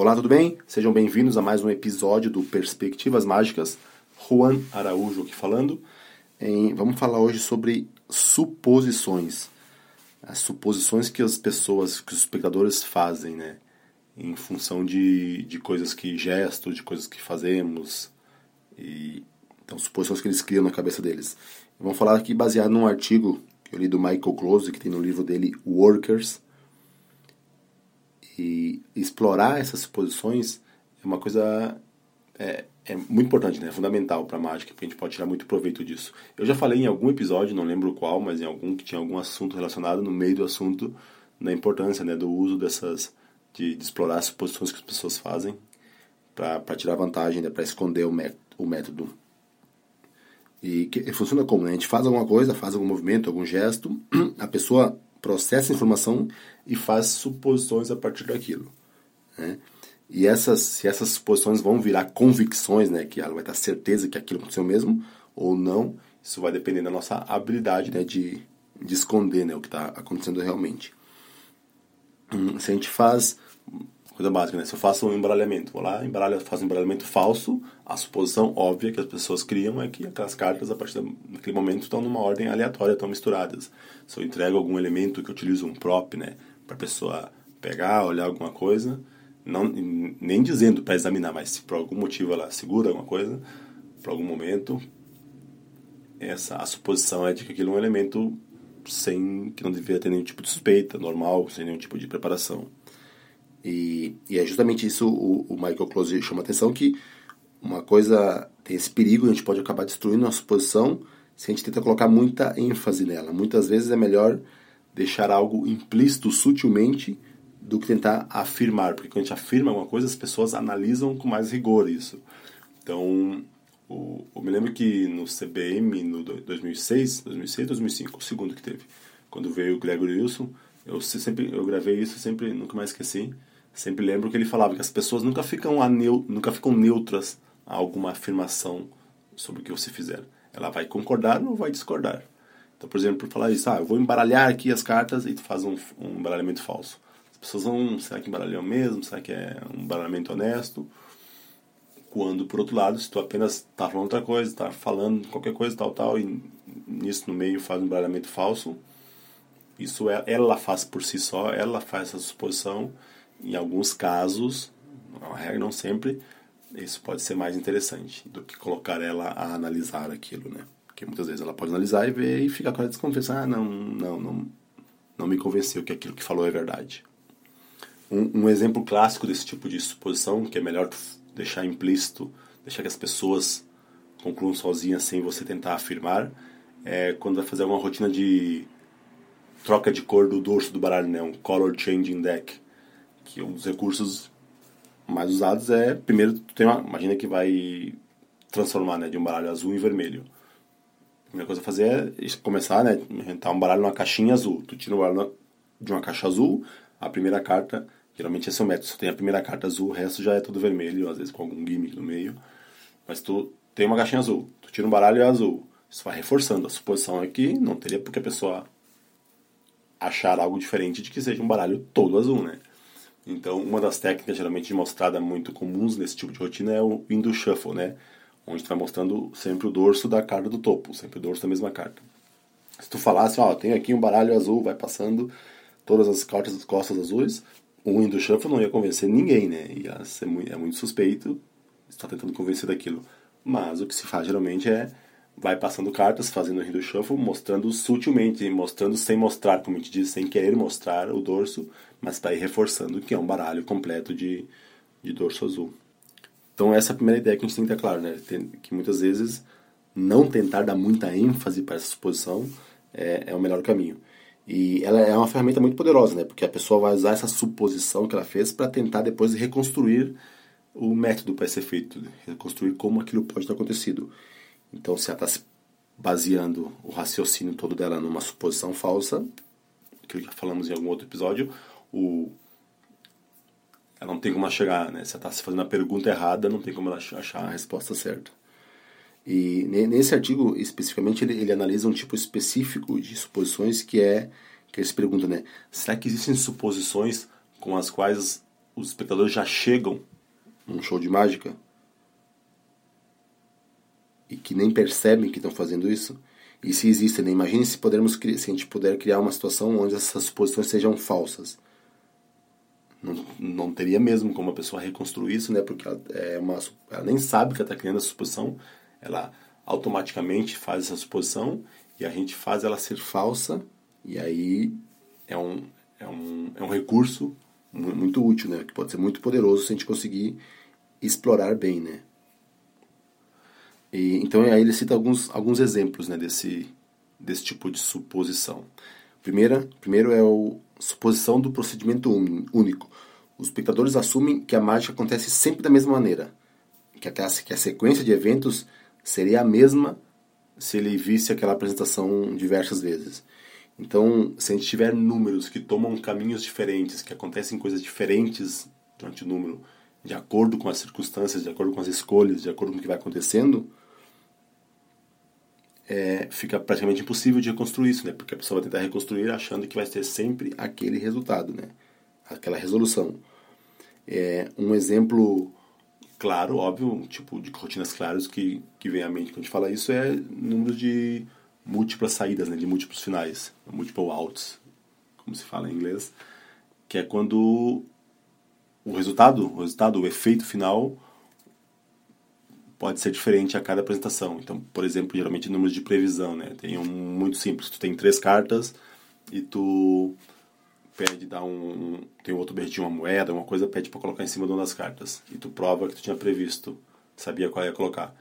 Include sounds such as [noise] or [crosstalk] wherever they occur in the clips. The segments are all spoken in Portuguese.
Olá, tudo bem? Sejam bem-vindos a mais um episódio do Perspectivas Mágicas. Juan Araújo aqui falando. Em, vamos falar hoje sobre suposições. As suposições que as pessoas, que os espectadores fazem, né? Em função de, de coisas que gestos, de coisas que fazemos. E, então, suposições que eles criam na cabeça deles. Vamos falar aqui baseado num artigo que eu li do Michael Close, que tem no livro dele Workers e explorar essas suposições é uma coisa é, é muito importante, né? É fundamental para a mágica, porque a gente pode tirar muito proveito disso. Eu já falei em algum episódio, não lembro qual, mas em algum que tinha algum assunto relacionado no meio do assunto na importância, né, do uso dessas de, de explorar as suposições que as pessoas fazem para tirar vantagem, né, para esconder o o método. E que, funciona como? Né? A gente faz alguma coisa, faz algum movimento, algum gesto, [clears throat] a pessoa processa a informação e faz suposições a partir daquilo. Né? E essas, se essas suposições vão virar convicções, né, que ela vai ter certeza que aquilo aconteceu mesmo ou não, isso vai depender da nossa habilidade né, de, de esconder né, o que está acontecendo realmente. Hum, se a gente faz coisa básica, né? Se eu faço um embaralhamento, vou lá, embaralho, faço um embaralhamento falso, a suposição óbvia que as pessoas criam é que aquelas cartas, a partir daquele momento, estão numa ordem aleatória, estão misturadas. Se eu entrego algum elemento que eu utilizo um prop, né, para a pessoa pegar, olhar alguma coisa, não, nem dizendo para examinar, mas se por algum motivo ela segura alguma coisa, por algum momento, essa a suposição é de que aquilo é um elemento sem que não deveria ter nenhum tipo de suspeita, normal, sem nenhum tipo de preparação. E, e é justamente isso o, o Michael Close chama atenção, que uma coisa tem esse perigo, a gente pode acabar destruindo a suposição se a gente tenta colocar muita ênfase nela. Muitas vezes é melhor deixar algo implícito sutilmente do que tentar afirmar, porque quando a gente afirma alguma coisa, as pessoas analisam com mais rigor isso. Então, o, eu me lembro que no CBM, no 2006, 2006, 2005, o segundo que teve, quando veio o Gregory Wilson, eu sempre eu gravei isso, sempre nunca mais esqueci. Sempre lembro que ele falava que as pessoas nunca ficam, aneu, nunca ficam neutras a alguma afirmação sobre o que você fizer. Ela vai concordar ou vai discordar. Então, por exemplo, por falar isso, ah, eu vou embaralhar aqui as cartas e tu faz um, um embaralhamento falso. As pessoas vão, será que embaralhou mesmo? Será que é um embaralhamento honesto? Quando, por outro lado, se tu apenas está falando outra coisa, está falando qualquer coisa, tal, tal, e nisso no meio faz um embaralhamento falso, isso é, ela faz por si só, ela faz essa suposição em alguns casos, não regra não sempre, isso pode ser mais interessante do que colocar ela a analisar aquilo, né? Porque muitas vezes ela pode analisar e ver e ficar com a desconfiança, ah, não, não, não, não me convenceu que aquilo que falou é verdade. Um, um exemplo clássico desse tipo de suposição, que é melhor deixar implícito, deixar que as pessoas concluam sozinhas sem você tentar afirmar, é quando vai fazer uma rotina de troca de cor do dorso do baralho, né? Um color changing deck que um dos recursos mais usados é, primeiro, tu tem uma, imagina que vai transformar né, de um baralho azul em vermelho. A primeira coisa a fazer é começar, né, inventar um baralho numa caixinha azul. Tu tira o baralho de uma caixa azul, a primeira carta, geralmente é o método, só tem a primeira carta azul, o resto já é tudo vermelho, às vezes com algum gimmick no meio. Mas tu tem uma caixinha azul, tu tira um baralho é azul. Isso vai reforçando. A suposição é que não teria porque a pessoa achar algo diferente de que seja um baralho todo azul, né? Então, uma das técnicas geralmente mostrada muito comuns nesse tipo de rotina é o Indo Shuffle, né? Onde vai mostrando sempre o dorso da carta do topo, sempre o dorso da mesma carta. Se tu falasse, ó, tem aqui um baralho azul, vai passando todas as cartas das costas azuis, o Indo Shuffle não ia convencer ninguém, né? Ia ser muito, é muito suspeito estar tentando convencer daquilo. Mas o que se faz geralmente é vai passando cartas, fazendo o Hindu Shuffle, mostrando sutilmente, mostrando sem mostrar, como a gente diz, sem querer mostrar o dorso, mas para ir reforçando que é um baralho completo de, de dorso azul. Então essa é a primeira ideia que a gente tem que ter claro, né? que muitas vezes não tentar dar muita ênfase para essa suposição é, é o melhor caminho. E ela é uma ferramenta muito poderosa, né? Porque a pessoa vai usar essa suposição que ela fez para tentar depois reconstruir o método para ser feito, reconstruir como aquilo pode ter acontecido. Então, se ela está se baseando o raciocínio todo dela numa suposição falsa, que já falamos em algum outro episódio, o ela não tem como chegar, né? Se ela está se fazendo a pergunta errada, não tem como ela achar a resposta certa. E nesse artigo, especificamente, ele, ele analisa um tipo específico de suposições que é que se pergunta, né? Será que existem suposições com as quais os espectadores já chegam num show de mágica e que nem percebem que estão fazendo isso, e se existem, né? imagine se, pudermos, se a gente puder criar uma situação onde essas suposições sejam falsas. Não, não teria mesmo como a pessoa reconstruir isso, né? Porque ela, é uma, ela nem sabe que está criando essa suposição, ela automaticamente faz essa suposição e a gente faz ela ser falsa, e aí é um, é um, é um recurso muito útil, né? Que pode ser muito poderoso se a gente conseguir explorar bem, né? E, então aí ele cita alguns, alguns exemplos né, desse, desse tipo de suposição. Primeira, primeiro é a suposição do procedimento único. Os espectadores assumem que a mágica acontece sempre da mesma maneira, que a, que a sequência de eventos seria a mesma se ele visse aquela apresentação diversas vezes. Então, se a gente tiver números que tomam caminhos diferentes, que acontecem coisas diferentes durante o número, de acordo com as circunstâncias, de acordo com as escolhas, de acordo com o que vai acontecendo, é, fica praticamente impossível de reconstruir isso, né? Porque a pessoa vai tentar reconstruir achando que vai ter sempre aquele resultado, né? Aquela resolução. É, um exemplo claro, óbvio, um tipo de rotinas claras que, que vem à mente quando a gente fala isso é número de múltiplas saídas, né? De múltiplos finais, multiple outs, como se fala em inglês, que é quando o resultado, o resultado, o efeito final pode ser diferente a cada apresentação. Então, por exemplo, geralmente números de previsão, né? Tem um muito simples. Tu tem três cartas e tu pede dar um tem outro berretinho uma moeda, uma coisa pede para colocar em cima de uma das cartas e tu prova que tu tinha previsto, sabia qual ia colocar.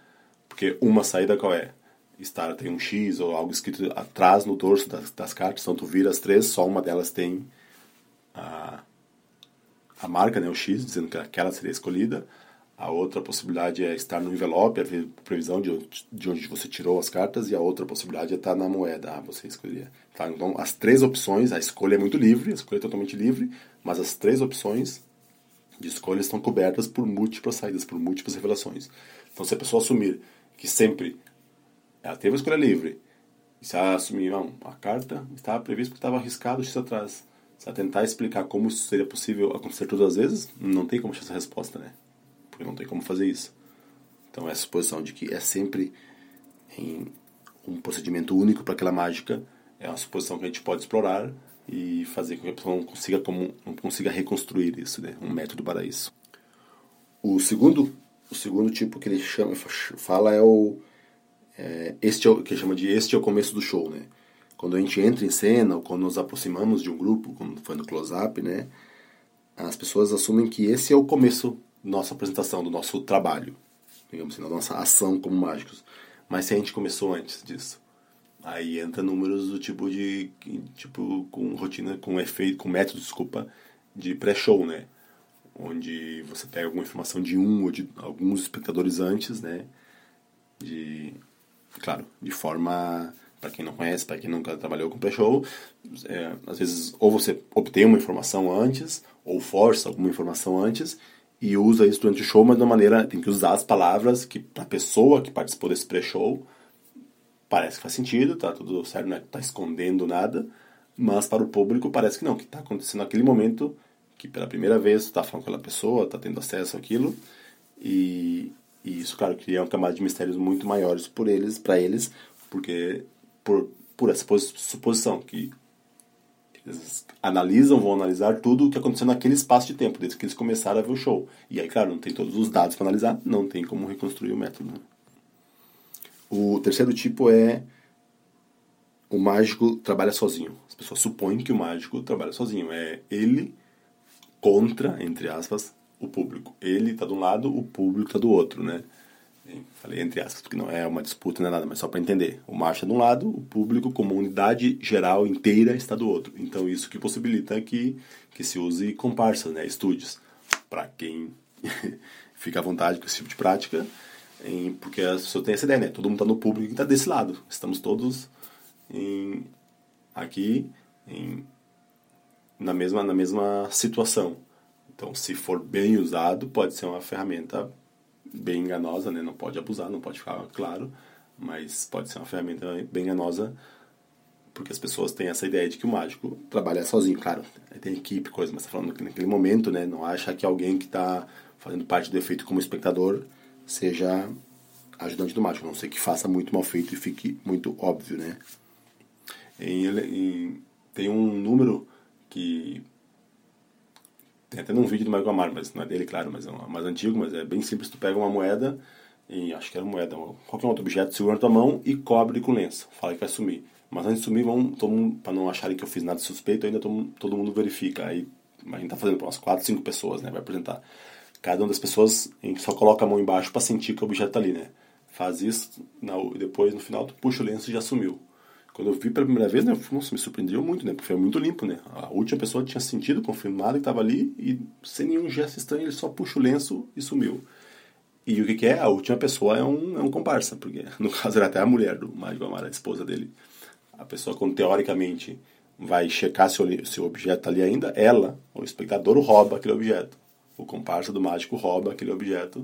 Porque uma saída qual é? Estar tem um X ou algo escrito atrás no dorso das, das cartas, então tu vira as três, só uma delas tem a a marca, né, o X, dizendo que aquela seria escolhida. A outra possibilidade é estar no envelope, a previsão de onde, de onde você tirou as cartas, e a outra possibilidade é estar na moeda, ah, você escolher. Tá? Então, as três opções, a escolha é muito livre, a escolha é totalmente livre, mas as três opções de escolha estão cobertas por múltiplas saídas, por múltiplas revelações. Então, se a pessoa assumir que sempre ela teve a escolha livre, e se ela assumir, não, a carta estava prevista porque estava arriscado X atrás, se ela tentar explicar como isso seria possível acontecer todas as vezes, não tem como achar essa resposta, né? Porque não tem como fazer isso. Então essa suposição de que é sempre em um procedimento único para aquela mágica é uma suposição que a gente pode explorar e fazer com que a pessoa não consiga, como, não consiga reconstruir isso, né? um método para isso. O segundo, o segundo tipo que ele chama, fala é o é, este é o, que chama de este é o começo do show, né? Quando a gente entra em cena ou quando nos aproximamos de um grupo, como foi no close-up, né? As pessoas assumem que esse é o começo nossa apresentação, do nosso trabalho, digamos assim, da nossa ação como mágicos. Mas se a gente começou antes disso, aí entra números do tipo de tipo com rotina, com efeito, com método, desculpa, de pré-show, né? Onde você pega alguma informação de um ou de alguns espectadores antes, né? De claro, de forma para quem não conhece, para quem nunca trabalhou com pré-show, é, às vezes ou você obtém uma informação antes ou força alguma informação antes e usa isso durante o show, mas de uma maneira tem que usar as palavras que a pessoa que participou desse pré-show. Parece que faz sentido, tá tudo certo, não é tá escondendo nada, mas para o público parece que não, que está acontecendo naquele momento que pela primeira vez está falando com aquela pessoa, está tendo acesso àquilo e, e isso, claro, cria uma camada de mistérios muito maiores por eles, para eles, porque por, por essa suposição que eles analisam, vão analisar tudo o que aconteceu naquele espaço de tempo, desde que eles começaram a ver o show. E aí, claro, não tem todos os dados para analisar, não tem como reconstruir o método. O terceiro tipo é o mágico trabalha sozinho. As pessoas supõem que o mágico trabalha sozinho. É ele contra, entre aspas, o público. Ele está de um lado, o público está do outro, né? Falei entre aspas, porque não é uma disputa, não é nada, mas só para entender. O marcha de um lado, o público como unidade geral inteira está do outro. Então isso que possibilita que, que se use comparsas, né, estúdios. Para quem [laughs] fica à vontade com esse tipo de prática, em, porque as pessoas têm essa ideia, né? Todo mundo está no público e está desse lado. Estamos todos em, aqui em, na, mesma, na mesma situação. Então, se for bem usado, pode ser uma ferramenta bem enganosa, né? Não pode abusar, não pode ficar claro, mas pode ser uma ferramenta bem enganosa porque as pessoas têm essa ideia de que o mágico trabalha sozinho, claro, tem equipe, coisa, mas tá falando que naquele momento, né, não acha que alguém que está fazendo parte do efeito como espectador seja ajudante do mágico, a não sei que faça muito mal feito e fique muito óbvio, né. Em, em, tem um número que tem até num vídeo do Michael Amar, mas não é dele, claro, mas é um, mais antigo, mas é bem simples. Tu pega uma moeda, e acho que era moeda, qualquer outro objeto, segura na tua mão e cobre com lenço. Fala que vai sumir. Mas antes de sumir, para não acharem que eu fiz nada suspeito, ainda todo, todo mundo verifica. Aí a gente tá fazendo para umas 4, 5 pessoas, né? Vai apresentar. Cada uma das pessoas, a gente só coloca a mão embaixo para sentir que o objeto tá ali, né? Faz isso, e depois no final tu puxa o lenço e já sumiu. Quando eu vi pela primeira vez, né, nossa, me surpreendeu muito, né? Porque foi muito limpo, né? A última pessoa tinha sentido, confirmado que estava ali e sem nenhum gesto estranho ele só puxa o lenço e sumiu. E o que, que é? A última pessoa é um, é um comparsa, porque [laughs] no caso era até a mulher do Mágico Amara, a esposa dele. A pessoa, quando teoricamente vai checar se o, se o objeto está ali ainda, ela, o espectador, rouba aquele objeto. O comparsa do mágico rouba aquele objeto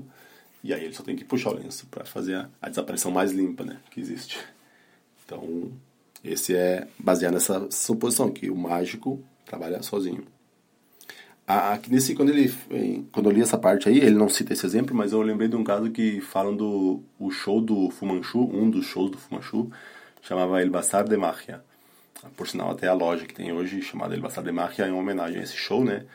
e aí ele só tem que puxar o lenço para fazer a, a desaparição mais limpa né, que existe. Então, esse é baseado nessa suposição que o mágico trabalha sozinho. Aqui nesse quando ele quando eu li essa parte aí, ele não cita esse exemplo, mas eu lembrei de um caso que falam do o show do Fumanchu, um dos shows do Fumanchu, chamava El Bazar de Magia. Por sinal, até a loja que tem hoje, chamada El Bazar de Magia, é uma homenagem a esse show, né?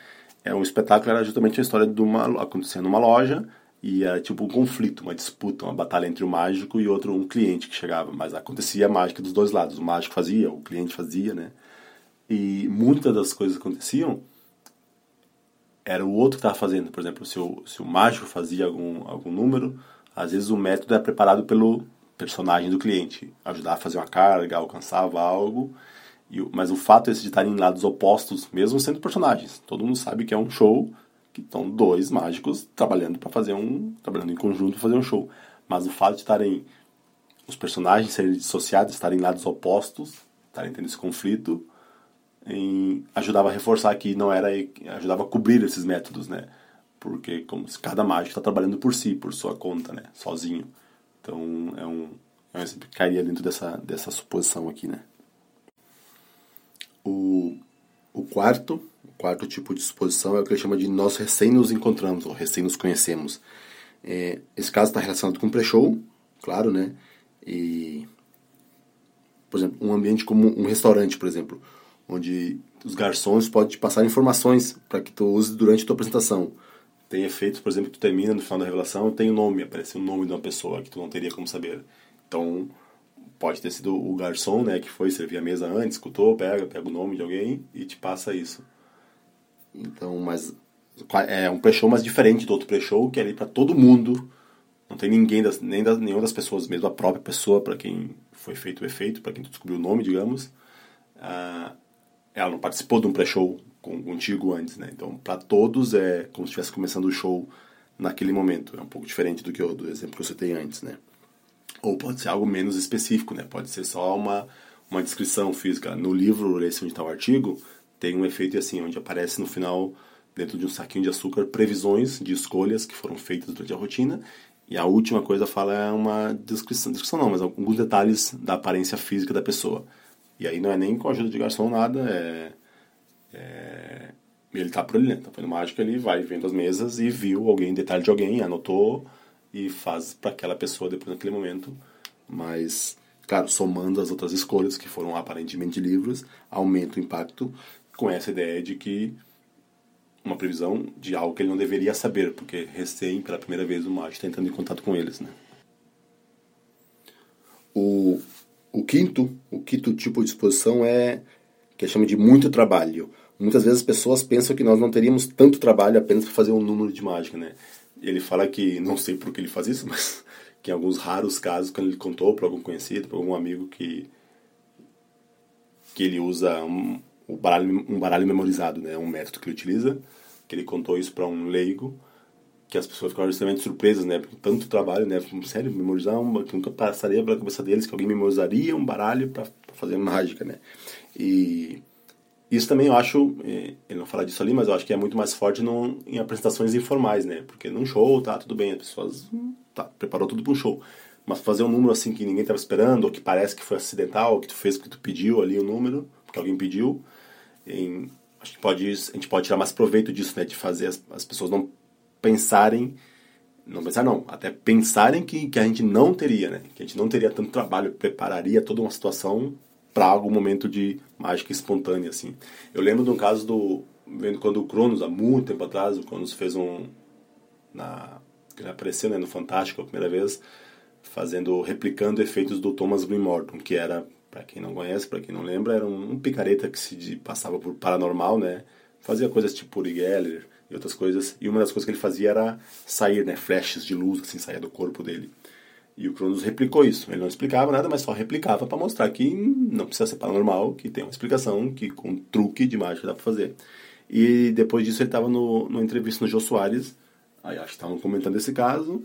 É um espetáculo, era justamente a história de uma acontecendo numa loja e era tipo um conflito, uma disputa, uma batalha entre o mágico e outro, um cliente que chegava. Mas acontecia a mágica dos dois lados. O mágico fazia, o cliente fazia, né? E muitas das coisas que aconteciam era o outro que estava fazendo. Por exemplo, se o, se o mágico fazia algum, algum número, às vezes o método é preparado pelo personagem do cliente. Ajudar a fazer uma carga, alcançava algo. E, mas o fato é de estarem em lados opostos, mesmo sendo personagens. Todo mundo sabe que é um show que estão dois mágicos trabalhando para fazer um trabalhando em conjunto para fazer um show. Mas o fato de estarem os personagens serem dissociados estarem em lados opostos estarem tendo esse conflito em, ajudava a reforçar que não era ajudava a cobrir esses métodos né? Porque como cada mágico está trabalhando por si por sua conta né? Sozinho. Então é um é exemplo que cairia dentro dessa dessa suposição aqui né? O o quarto quarto tipo de exposição é o que ele chama de nós recém nos encontramos, ou recém nos conhecemos. É, esse caso está relacionado com pré-show, claro, né? E, por exemplo, um ambiente como um restaurante, por exemplo, onde os garçons podem te passar informações para que tu use durante a tua apresentação. Tem efeitos, por exemplo, que tu termina no final da revelação, tem o um nome, aparece o um nome de uma pessoa que tu não teria como saber. Então, pode ter sido o garçom, né, que foi servir a mesa antes, escutou, pega, pega o nome de alguém e te passa isso. Então, mas é um pre-show mais diferente do outro pre-show, que é ali para todo mundo. Não tem ninguém, das, nem das, nenhuma das pessoas, mesmo a própria pessoa para quem foi feito o efeito, para quem descobriu o nome, digamos. Uh, ela não participou de um pré-show contigo antes, né? Então, para todos é como se estivesse começando o show naquele momento. É um pouco diferente do que eu, do exemplo que eu citei antes, né? Ou pode ser algo menos específico, né? Pode ser só uma, uma descrição física. No livro, esse onde está o artigo, tem um efeito assim, onde aparece no final, dentro de um saquinho de açúcar, previsões de escolhas que foram feitas durante a rotina. E a última coisa fala é uma descrição, descrição não, mas alguns detalhes da aparência física da pessoa. E aí não é nem com a ajuda de garçom nada, é, é ele tá por ali, né? Tá fazendo mágica ali, vai vendo as mesas e viu alguém, detalhe de alguém, anotou e faz para aquela pessoa depois naquele momento. Mas, claro, somando as outras escolhas que foram aparentemente livres, aumenta o impacto com essa ideia de que uma previsão de algo que ele não deveria saber, porque recém, pela primeira vez, o mágico está entrando em contato com eles, né? O, o quinto, o quinto tipo de exposição é que chama de muito trabalho. Muitas vezes as pessoas pensam que nós não teríamos tanto trabalho apenas para fazer um número de mágica, né? Ele fala que, não sei por que ele faz isso, [laughs] mas que em alguns raros casos, quando ele contou para algum conhecido, para algum amigo que que ele usa um, o baralho, um baralho memorizado, né? Um método que ele utiliza, que ele contou isso para um leigo, que as pessoas ficaram extremamente surpresas, né? Tanto trabalho, né? Sério, memorizar um, que nunca passaria pela cabeça deles que alguém memorizaria um baralho para fazer mágica, né? E isso também eu acho, eh, ele não fala disso ali, mas eu acho que é muito mais forte no, em apresentações informais, né? Porque num show, tá, tudo bem, as pessoas, tá, preparou tudo para um show. mas fazer um número assim que ninguém estava esperando, ou que parece que foi acidental, ou que tu fez porque tu pediu ali o número, porque alguém pediu. Em, acho que pode, a gente pode tirar mais proveito disso, né? De fazer as, as pessoas não pensarem, não pensar não, até pensarem que, que a gente não teria, né? Que a gente não teria tanto trabalho, prepararia toda uma situação para algum momento de mágica espontânea, assim. Eu lembro de um caso do, quando o Cronos, há muito tempo atrás, o Cronos fez um, na, ele apareceu né, no Fantástico a primeira vez, fazendo, replicando efeitos do Thomas Green Morton, que era, para quem não conhece, para quem não lembra, era um, um picareta que se passava por paranormal, né? Fazia coisas tipo Uri Geller e outras coisas. E uma das coisas que ele fazia era sair, né? Flashes de luz, assim, sair do corpo dele. E o Cronos replicou isso. Ele não explicava nada, mas só replicava para mostrar que não precisa ser paranormal, que tem uma explicação, que com truque de mágica dá para fazer. E depois disso ele estava no, no entrevista no Jô Soares, aí acho que estavam comentando esse caso,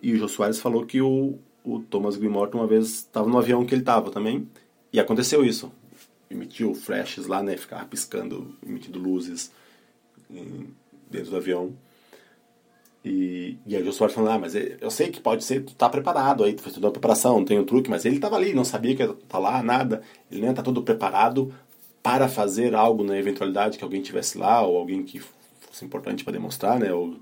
e o Jô Soares falou que o, o Thomas Grimort uma vez estava no avião que ele estava também, e aconteceu isso. Emitiu flashes lá, né, ficava piscando, emitindo luzes dentro do avião. E, e aí o Soares falando, ah, mas eu sei que pode ser, tu tá preparado aí, tu fez toda a preparação, não tem um truque, mas ele tava ali, não sabia que ia tá lá, nada. Ele nem tá todo preparado para fazer algo na eventualidade que alguém tivesse lá, ou alguém que fosse importante para demonstrar, né? O,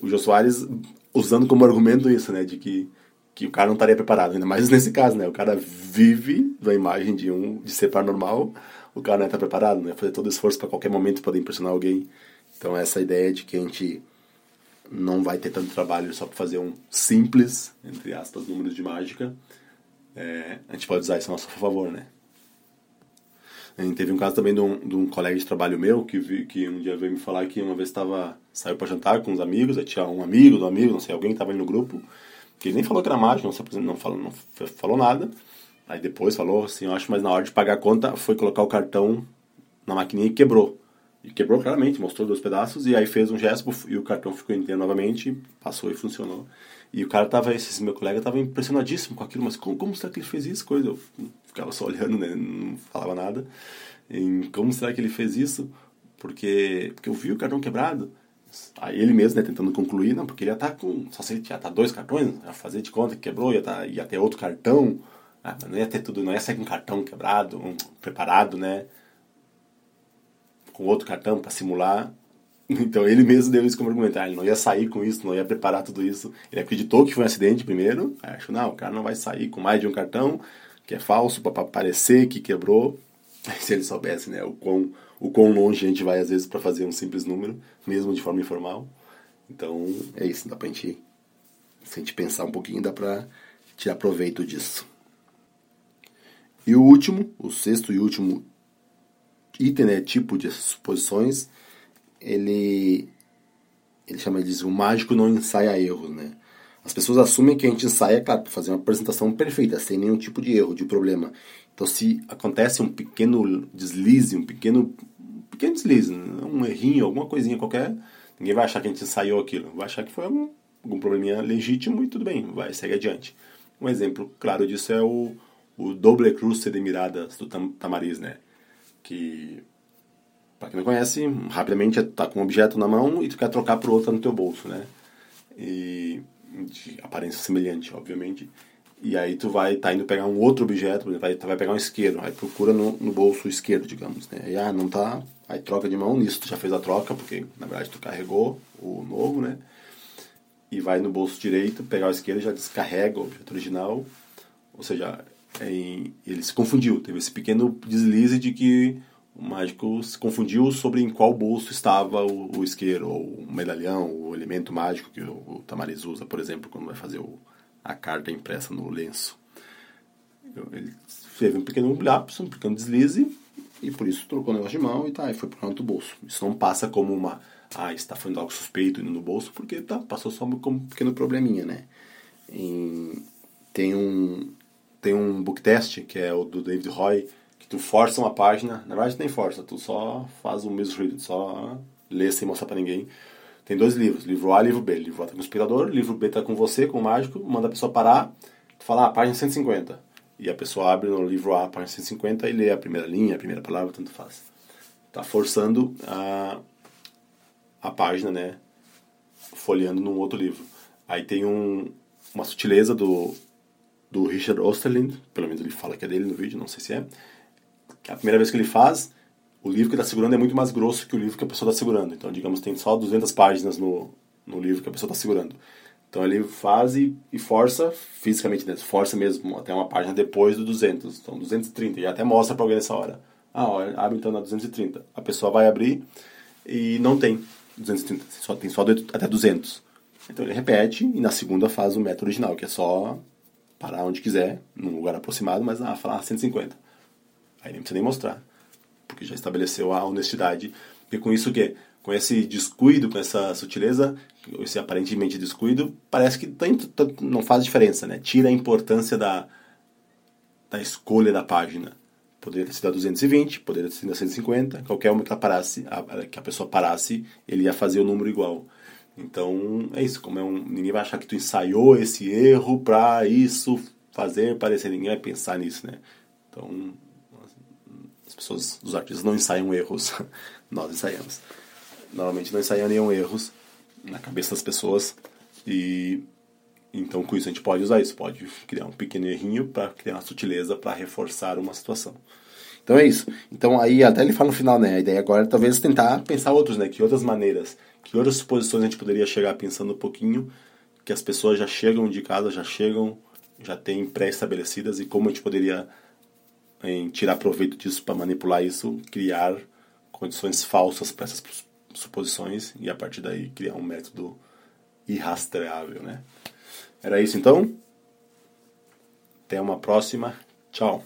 o Jô Soares usando como argumento isso, né? De que, que o cara não estaria preparado, ainda mais nesse caso, né? O cara vive da imagem de um de ser paranormal, o cara não está preparado, né? Fazer todo esforço para qualquer momento poder impressionar alguém. Então essa ideia de que a gente não vai ter tanto trabalho só para fazer um simples, entre aspas, números de mágica, é, a gente pode usar isso a nosso favor, né? Gente teve um caso também de um, de um colega de trabalho meu que, vi, que um dia veio me falar que uma vez estava saiu para jantar com uns amigos, aí tinha um amigo do amigo, não sei, alguém que estava no grupo, que ele nem falou que era mágico, não, não, falou, não falou nada. Aí depois falou assim, eu acho, mas na hora de pagar a conta foi colocar o cartão na maquininha e quebrou. E quebrou claramente, mostrou dois pedaços, e aí fez um gesto e o cartão ficou inteiro novamente, passou e funcionou. E o cara tava, esse meu colega tava impressionadíssimo com aquilo, mas como, como será que ele fez isso? Coisa, eu ficava só olhando, né, não falava nada. Como será que ele fez isso? Porque, porque eu vi o cartão quebrado. Aí ele mesmo, né, tentando concluir, não, porque ele ia tá com, só se ele ia tá dois cartões, ia fazer de conta que quebrou, ia, tá, ia ter outro cartão, ah, não ia ter tudo, não ia sair com um cartão quebrado, um, preparado, né, com outro cartão para simular. Então ele mesmo deu isso como argumento. Ah, ele não ia sair com isso, não ia preparar tudo isso. Ele acreditou que foi um acidente primeiro. Aí achou, não, o cara não vai sair com mais de um cartão, que é falso, para parecer que quebrou. [laughs] Se ele soubesse, né, o quão, o quão longe a gente vai às vezes para fazer um simples número, mesmo de forma informal. Então é isso, dá pra gente, se a gente pensar um pouquinho, dá pra tirar proveito disso. E o último, o sexto e último item, né, tipo de suposições, ele ele chama de o mágico não ensaia erros, né? As pessoas assumem que a gente ensaia, claro, para fazer uma apresentação perfeita, sem nenhum tipo de erro, de problema. Então, se acontece um pequeno deslize, um pequeno, um pequeno deslize, um errinho, alguma coisinha qualquer, ninguém vai achar que a gente ensaiou aquilo. Vai achar que foi algum, algum probleminha legítimo e tudo bem, vai, segue adiante. Um exemplo claro disso é o, o doble cruce de miradas do tam, Tamariz, né? Que para quem não conhece, rapidamente tá com um objeto na mão e tu quer trocar por outro no teu bolso, né? E de aparência semelhante, obviamente. E aí tu vai tá indo pegar um outro objeto, vai, tu vai pegar um isqueiro, aí procura no, no bolso esquerdo, digamos, né? Aí ah, não tá, aí troca de mão, nisso tu já fez a troca, porque na verdade tu carregou o novo, né? E vai no bolso direito, pegar o esquerdo, já descarrega o objeto original, ou seja, é, ele se confundiu, teve esse pequeno deslize de que o mágico se confundiu sobre em qual bolso estava o, o isqueiro, ou o medalhão, o elemento mágico que o, o Tamariz usa, por exemplo, quando vai fazer o, a carta impressa no lenço. Ele teve um pequeno lapso, um pequeno deslize, e por isso trocou o negócio de mão e tá, e foi para outro bolso. Isso não passa como uma, ah, está fazendo algo suspeito indo no bolso, porque tá, passou só como um pequeno probleminha, né? E tem um, tem um book test, que é o do David Roy, que tu força uma página, na verdade nem força, tu só faz o mesmo read, só lê sem mostrar para ninguém. Tem dois livros, livro A e livro B. Livro A tá com o inspirador, livro B tá com você, com o mágico, manda a pessoa parar, tu fala, ah, página 150. E a pessoa abre no livro A, página 150, e lê a primeira linha, a primeira palavra, tanto faz. Tá forçando a, a página, né, folheando num outro livro. Aí tem um, uma sutileza do, do Richard Osterlind, pelo menos ele fala que é dele no vídeo, não sei se é. A primeira vez que ele faz, o livro que está segurando é muito mais grosso que o livro que a pessoa está segurando. Então, digamos, tem só 200 páginas no, no livro que a pessoa está segurando. Então ele faz e, e força, fisicamente, né? força mesmo até uma página depois do 200. Então 230, e até mostra para alguém nessa hora. Ah, olha, abre então na 230. A pessoa vai abrir e não tem 230, só, tem só até 200. Então ele repete e na segunda faz o método original, que é só parar onde quiser, num lugar aproximado, mas ah, falar 150. Aí nem precisa nem mostrar, porque já estabeleceu a honestidade. E com isso o quê? Com esse descuido, com essa sutileza, esse aparentemente descuido, parece que não faz diferença, né? Tira a importância da, da escolha da página. Poderia ter sido a 220, poderia ter sido a 150, qualquer uma que, ela parasse, a, que a pessoa parasse, ele ia fazer o número igual. Então, é isso. Como é um, ninguém vai achar que tu ensaiou esse erro para isso fazer parecer. Ninguém vai pensar nisso, né? Então, as pessoas, os artistas não ensaiam erros. [laughs] Nós ensaiamos. Normalmente não ensaiam nenhum erros na cabeça das pessoas. E então com isso a gente pode usar isso, pode criar um pequeno errinho para criar uma sutileza para reforçar uma situação. Então é isso. Então aí até ele fala no final, né? A ideia agora é talvez tentar pensar outros, né? Que outras maneiras, que outras suposições a gente poderia chegar pensando um pouquinho, que as pessoas já chegam de casa, já chegam, já têm pré-estabelecidas e como a gente poderia em, tirar proveito disso para manipular isso, criar condições falsas para essas suposições e a partir daí criar um método irrastreável, né? Era isso então? Até uma próxima. Tchau.